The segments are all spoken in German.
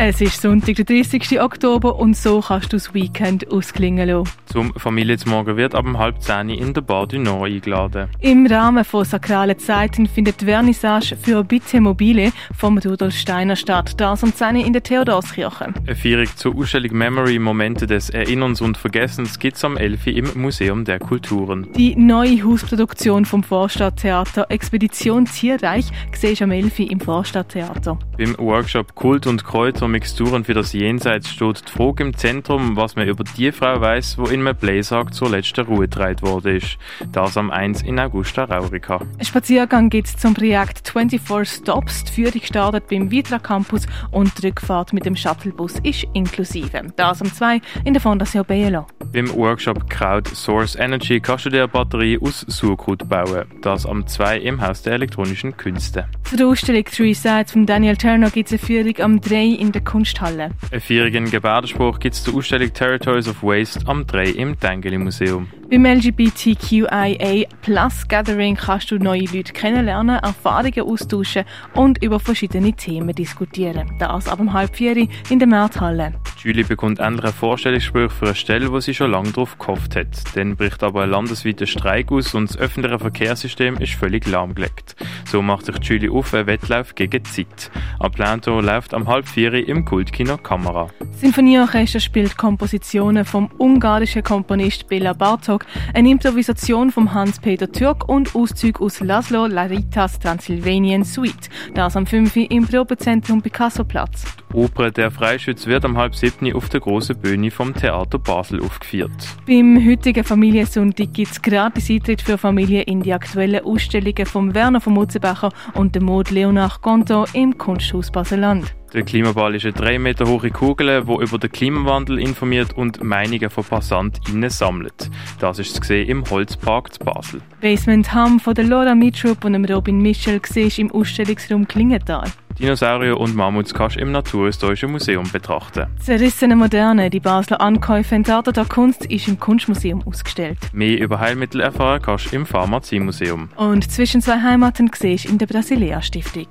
Es ist Sonntag, der 30. Oktober und so kannst du das Weekend ausklingen lassen. Zum Familienzmorgen wird ab um halb zehn in der Bar du Nord eingeladen. Im Rahmen von sakralen Zeiten findet die Vernissage für Bitte Mobile vom Rudolf Steiner statt. Das um 10 in der Theodorskirche. Eine Feierung zur Ausstellung Memory Momente des Erinnerns und Vergessens gibt es am 11. im Museum der Kulturen. Die neue Hausproduktion vom Vorstadttheater Expedition Tierreich siehst du am 11. im Vorstadttheater. Beim Workshop Kult und Kräuter Mixturen für das Jenseits steht die Frage im Zentrum, was man über die Frau weiß, wo in einem Bläsarg zur letzten Ruhe worden ist. Das am 1 in Augusta Raurica. Ein Spaziergang es zum Projekt 24 Stops. Die Führung startet beim Vitra Campus und die Rückfahrt mit dem Shuttlebus ist inklusive. Das am 2 in der Fondation Bielo. Beim Workshop Crowd Source Energy kannst du dir eine Batterie aus Sauerkraut bauen. Das am 2 im Haus der elektronischen Künste. Für die Ausstellung Three Sides von Daniel Turner gibt es eine Führung am 3 in der Kunsthalle. Ein feurigen Gebärdenspruch gibt es zur Ausstellung Territories of Waste am 3 im Tengeli Museum. Beim LGBTQIA Plus Gathering kannst du neue Leute kennenlernen, Erfahrungen austauschen und über verschiedene Themen diskutieren. Das ab um halb vier in der Märthalle. Julie bekommt endlich einen Vorstellungsspruch für eine Stelle, wo sie schon lange darauf gehofft hat. Dann bricht aber ein landesweiter Streik aus und das öffentliche Verkehrssystem ist völlig lahmgelegt. So macht sich Julie auf einen Wettlauf gegen die Zeit. Aplanto läuft am halb vier im Kultkino Kamera. Sinfonieorchester spielt Kompositionen vom ungarischen Komponist Bela Bartok, eine Improvisation von Hans-Peter Türk und Auszüge aus Laszlo Laritas Transylvanien Suite. Das am 5. im Probezentrum Picasso-Platz. Die Oper Der Freischütz wird am halb siebten auf der grossen Bühne vom Theater Basel aufgeführt. Beim heutigen Familiensonntag gibt es gratis Eintritt für Familien in die aktuellen Ausstellungen von Werner von Mutzenbacher und dem Maud Leonard Gonto im Kunsthaus Baseland. Der Klimaball ist eine drei Meter hohe Kugel, die über den Klimawandel informiert und Meinungen von PassantInnen sammelt. Das ist zu im Holzpark zu Basel. Basement Ham von der Laura Mitrup und dem Robin Michel siehst im Ausstellungsraum Klingenthal. Dinosaurier und Mammuts kannst du im Naturhistorischen Museum betrachten. Zerrissene Moderne, die Basler Ankäufe in Theater der Kunst, ist im Kunstmuseum ausgestellt. Mehr über Heilmittel erfahren kannst du im Pharmaziemuseum. Und zwischen zwei Heimaten siehst in der Brasilia Stiftung.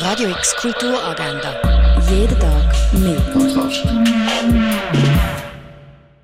Radio X Kulturagenda. Jeden Tag mehr.